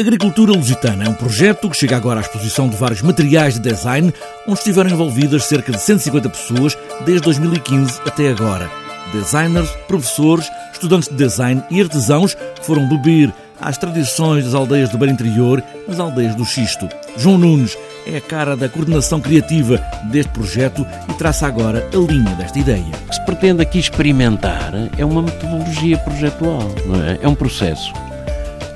Agricultura Lusitana é um projeto que chega agora à exposição de vários materiais de design, onde estiveram envolvidas cerca de 150 pessoas desde 2015 até agora. Designers, professores, estudantes de design e artesãos foram beber às tradições das aldeias do Bar Interior, nas aldeias do Xisto. João Nunes é a cara da coordenação criativa deste projeto e traça agora a linha desta ideia. O que se pretende aqui experimentar é uma metodologia projetual, é? É um processo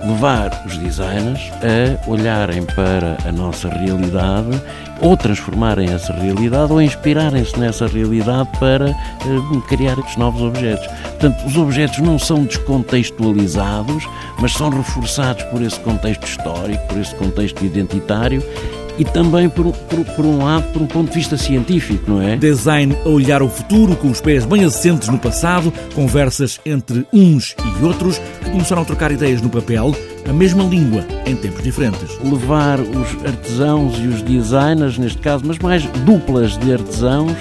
levar os designers a olharem para a nossa realidade ou transformarem essa realidade ou inspirarem-se nessa realidade para uh, criar estes novos objetos. Portanto, os objetos não são descontextualizados, mas são reforçados por esse contexto histórico, por esse contexto identitário e também, por, por, por, um lado, por um ponto de vista científico, não é? Design a olhar o futuro com os pés bem assentes no passado, conversas entre uns e outros que começaram a trocar ideias no papel, a mesma língua em tempos diferentes. Levar os artesãos e os designers, neste caso, mas mais duplas de artesãos,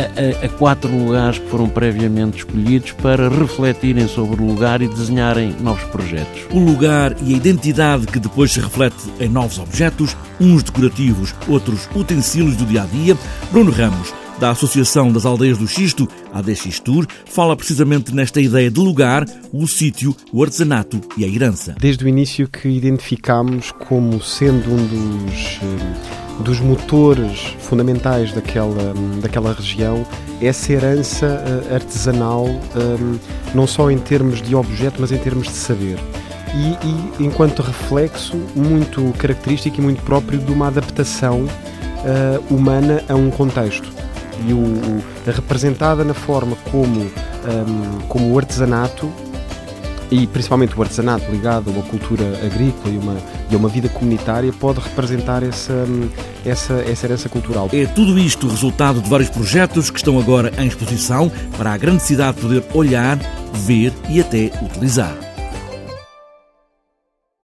a, a, a, quatro lugares que foram previamente escolhidos para refletirem sobre o lugar e desenharem novos projetos. O lugar e a identidade que depois se reflete em novos objetos, uns decorativos, outros utensílios do dia a dia. Bruno Ramos, da Associação das Aldeias do Xisto, ADXTUR, fala precisamente nesta ideia de lugar, o sítio, o artesanato e a herança. Desde o início que identificámos como sendo um dos eh, dos motores fundamentais daquela, daquela região essa herança uh, artesanal, um, não só em termos de objeto, mas em termos de saber. E, e enquanto reflexo muito característico e muito próprio de uma adaptação uh, humana a um contexto. E o, o, representada na forma como, um, como o artesanato e principalmente o artesanato ligado uma cultura agrícola e uma, e a uma vida comunitária pode representar essa, essa, essa herança cultural. É tudo isto resultado de vários projetos que estão agora em exposição para a grande cidade poder olhar, ver e até utilizar.